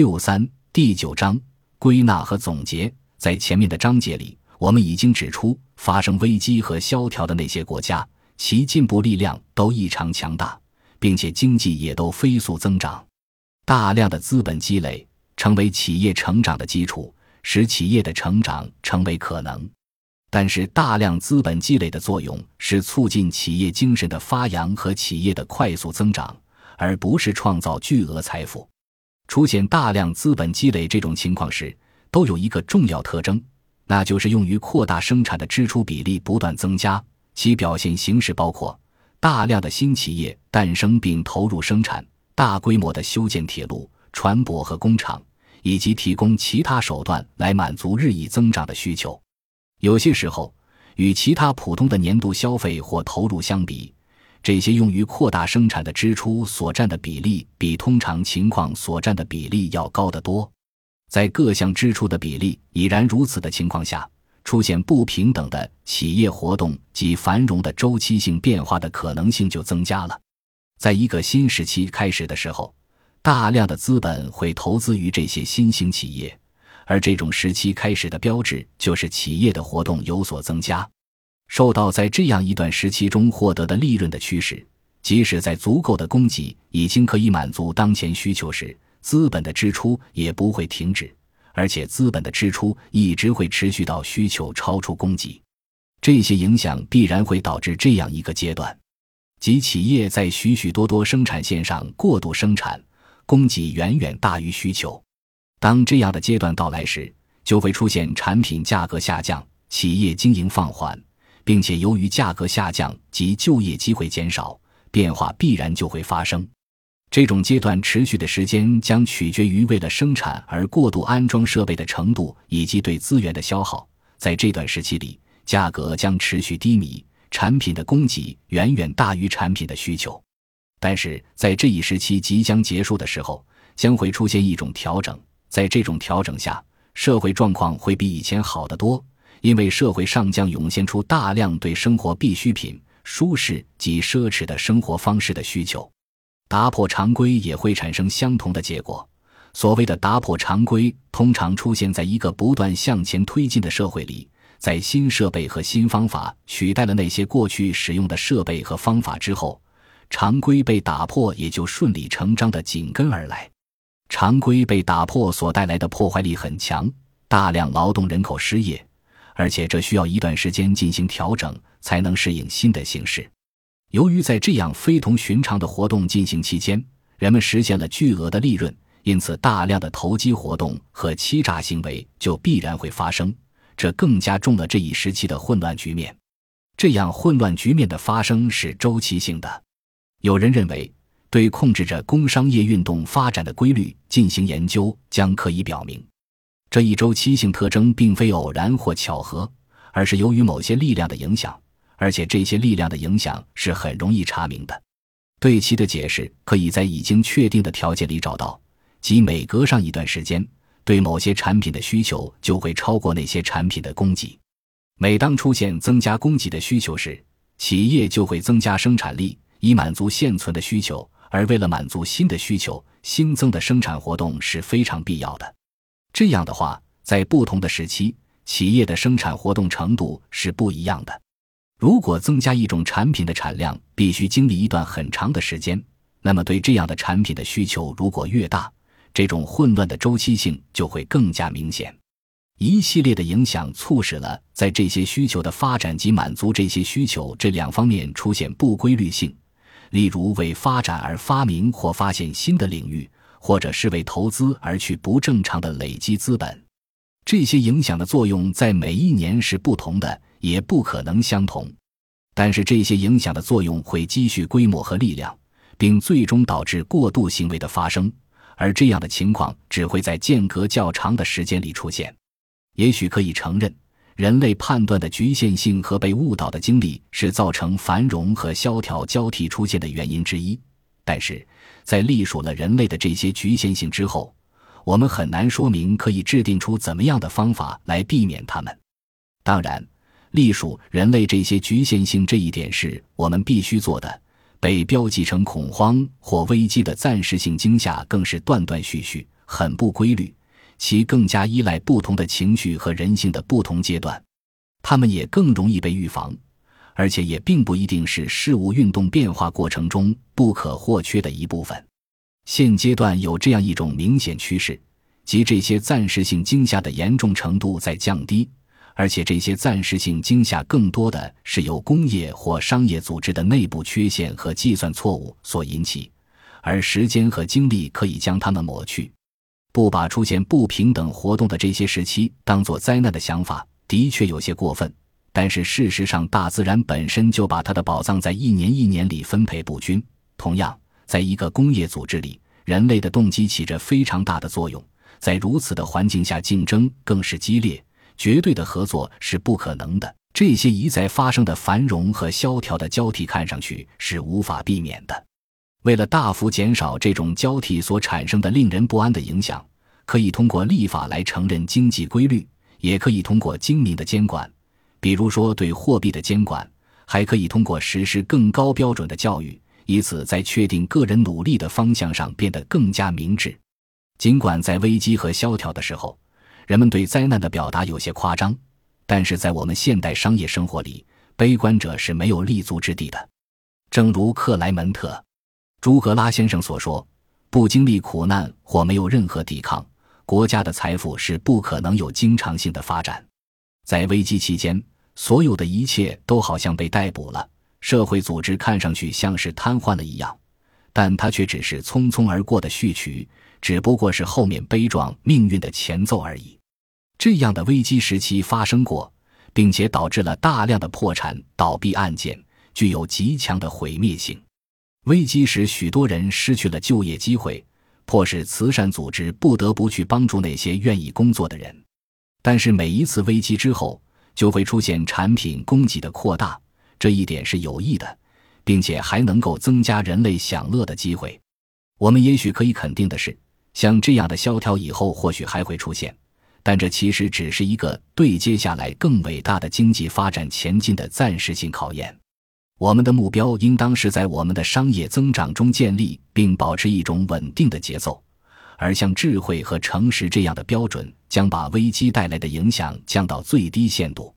六三第九章归纳和总结，在前面的章节里，我们已经指出，发生危机和萧条的那些国家，其进步力量都异常强大，并且经济也都飞速增长。大量的资本积累成为企业成长的基础，使企业的成长成为可能。但是，大量资本积累的作用是促进企业精神的发扬和企业的快速增长，而不是创造巨额财富。出现大量资本积累这种情况时，都有一个重要特征，那就是用于扩大生产的支出比例不断增加。其表现形式包括大量的新企业诞生并投入生产，大规模的修建铁路、船舶和工厂，以及提供其他手段来满足日益增长的需求。有些时候，与其他普通的年度消费或投入相比，这些用于扩大生产的支出所占的比例，比通常情况所占的比例要高得多。在各项支出的比例已然如此的情况下，出现不平等的企业活动及繁荣的周期性变化的可能性就增加了。在一个新时期开始的时候，大量的资本会投资于这些新兴企业，而这种时期开始的标志就是企业的活动有所增加。受到在这样一段时期中获得的利润的驱使，即使在足够的供给已经可以满足当前需求时，资本的支出也不会停止，而且资本的支出一直会持续到需求超出供给。这些影响必然会导致这样一个阶段，即企业在许许多多生产线上过度生产，供给远远大于需求。当这样的阶段到来时，就会出现产品价格下降，企业经营放缓。并且由于价格下降及就业机会减少，变化必然就会发生。这种阶段持续的时间将取决于为了生产而过度安装设备的程度以及对资源的消耗。在这段时期里，价格将持续低迷，产品的供给远远大于产品的需求。但是在这一时期即将结束的时候，将会出现一种调整。在这种调整下，社会状况会比以前好得多。因为社会上将涌现出大量对生活必需品、舒适及奢侈的生活方式的需求，打破常规也会产生相同的结果。所谓的打破常规，通常出现在一个不断向前推进的社会里，在新设备和新方法取代了那些过去使用的设备和方法之后，常规被打破也就顺理成章的紧跟而来。常规被打破所带来的破坏力很强，大量劳动人口失业。而且这需要一段时间进行调整，才能适应新的形势。由于在这样非同寻常的活动进行期间，人们实现了巨额的利润，因此大量的投机活动和欺诈行为就必然会发生。这更加重了这一时期的混乱局面。这样混乱局面的发生是周期性的。有人认为，对控制着工商业运动发展的规律进行研究，将可以表明。这一周期性特征并非偶然或巧合，而是由于某些力量的影响，而且这些力量的影响是很容易查明的。对其的解释可以在已经确定的条件里找到，即每隔上一段时间，对某些产品的需求就会超过那些产品的供给。每当出现增加供给的需求时，企业就会增加生产力，以满足现存的需求。而为了满足新的需求，新增的生产活动是非常必要的。这样的话，在不同的时期，企业的生产活动程度是不一样的。如果增加一种产品的产量必须经历一段很长的时间，那么对这样的产品的需求如果越大，这种混乱的周期性就会更加明显。一系列的影响促使了在这些需求的发展及满足这些需求这两方面出现不规律性，例如为发展而发明或发现新的领域。或者是为投资而去不正常的累积资本，这些影响的作用在每一年是不同的，也不可能相同。但是这些影响的作用会积蓄规模和力量，并最终导致过度行为的发生，而这样的情况只会在间隔较长的时间里出现。也许可以承认，人类判断的局限性和被误导的经历是造成繁荣和萧条交替出现的原因之一。但是在隶属了人类的这些局限性之后，我们很难说明可以制定出怎么样的方法来避免它们。当然，隶属人类这些局限性这一点是我们必须做的。被标记成恐慌或危机的暂时性惊吓更是断断续续、很不规律，其更加依赖不同的情绪和人性的不同阶段，它们也更容易被预防，而且也并不一定是事物运动变化过程中不可或缺的一部分。现阶段有这样一种明显趋势，即这些暂时性惊吓的严重程度在降低。而且这些暂时性惊吓更多的是由工业或商业组织的内部缺陷和计算错误所引起，而时间和精力可以将它们抹去。不把出现不平等活动的这些时期当作灾难的想法，的确有些过分。但是事实上，大自然本身就把它的宝藏在一年一年里分配不均。同样，在一个工业组织里，人类的动机起着非常大的作用。在如此的环境下，竞争更是激烈。绝对的合作是不可能的。这些一再发生的繁荣和萧条的交替，看上去是无法避免的。为了大幅减少这种交替所产生的令人不安的影响，可以通过立法来承认经济规律，也可以通过精明的监管，比如说对货币的监管，还可以通过实施更高标准的教育，以此在确定个人努力的方向上变得更加明智。尽管在危机和萧条的时候。人们对灾难的表达有些夸张，但是在我们现代商业生活里，悲观者是没有立足之地的。正如克莱门特·朱格拉先生所说：“不经历苦难或没有任何抵抗，国家的财富是不可能有经常性的发展。”在危机期间，所有的一切都好像被逮捕了，社会组织看上去像是瘫痪了一样，但它却只是匆匆而过的序曲，只不过是后面悲壮命运的前奏而已。这样的危机时期发生过，并且导致了大量的破产倒闭案件，具有极强的毁灭性。危机使，许多人失去了就业机会，迫使慈善组织不得不去帮助那些愿意工作的人。但是，每一次危机之后，就会出现产品供给的扩大，这一点是有益的，并且还能够增加人类享乐的机会。我们也许可以肯定的是，像这样的萧条以后或许还会出现。但这其实只是一个对接下来更伟大的经济发展前进的暂时性考验。我们的目标应当是在我们的商业增长中建立并保持一种稳定的节奏，而像智慧和诚实这样的标准将把危机带来的影响降到最低限度。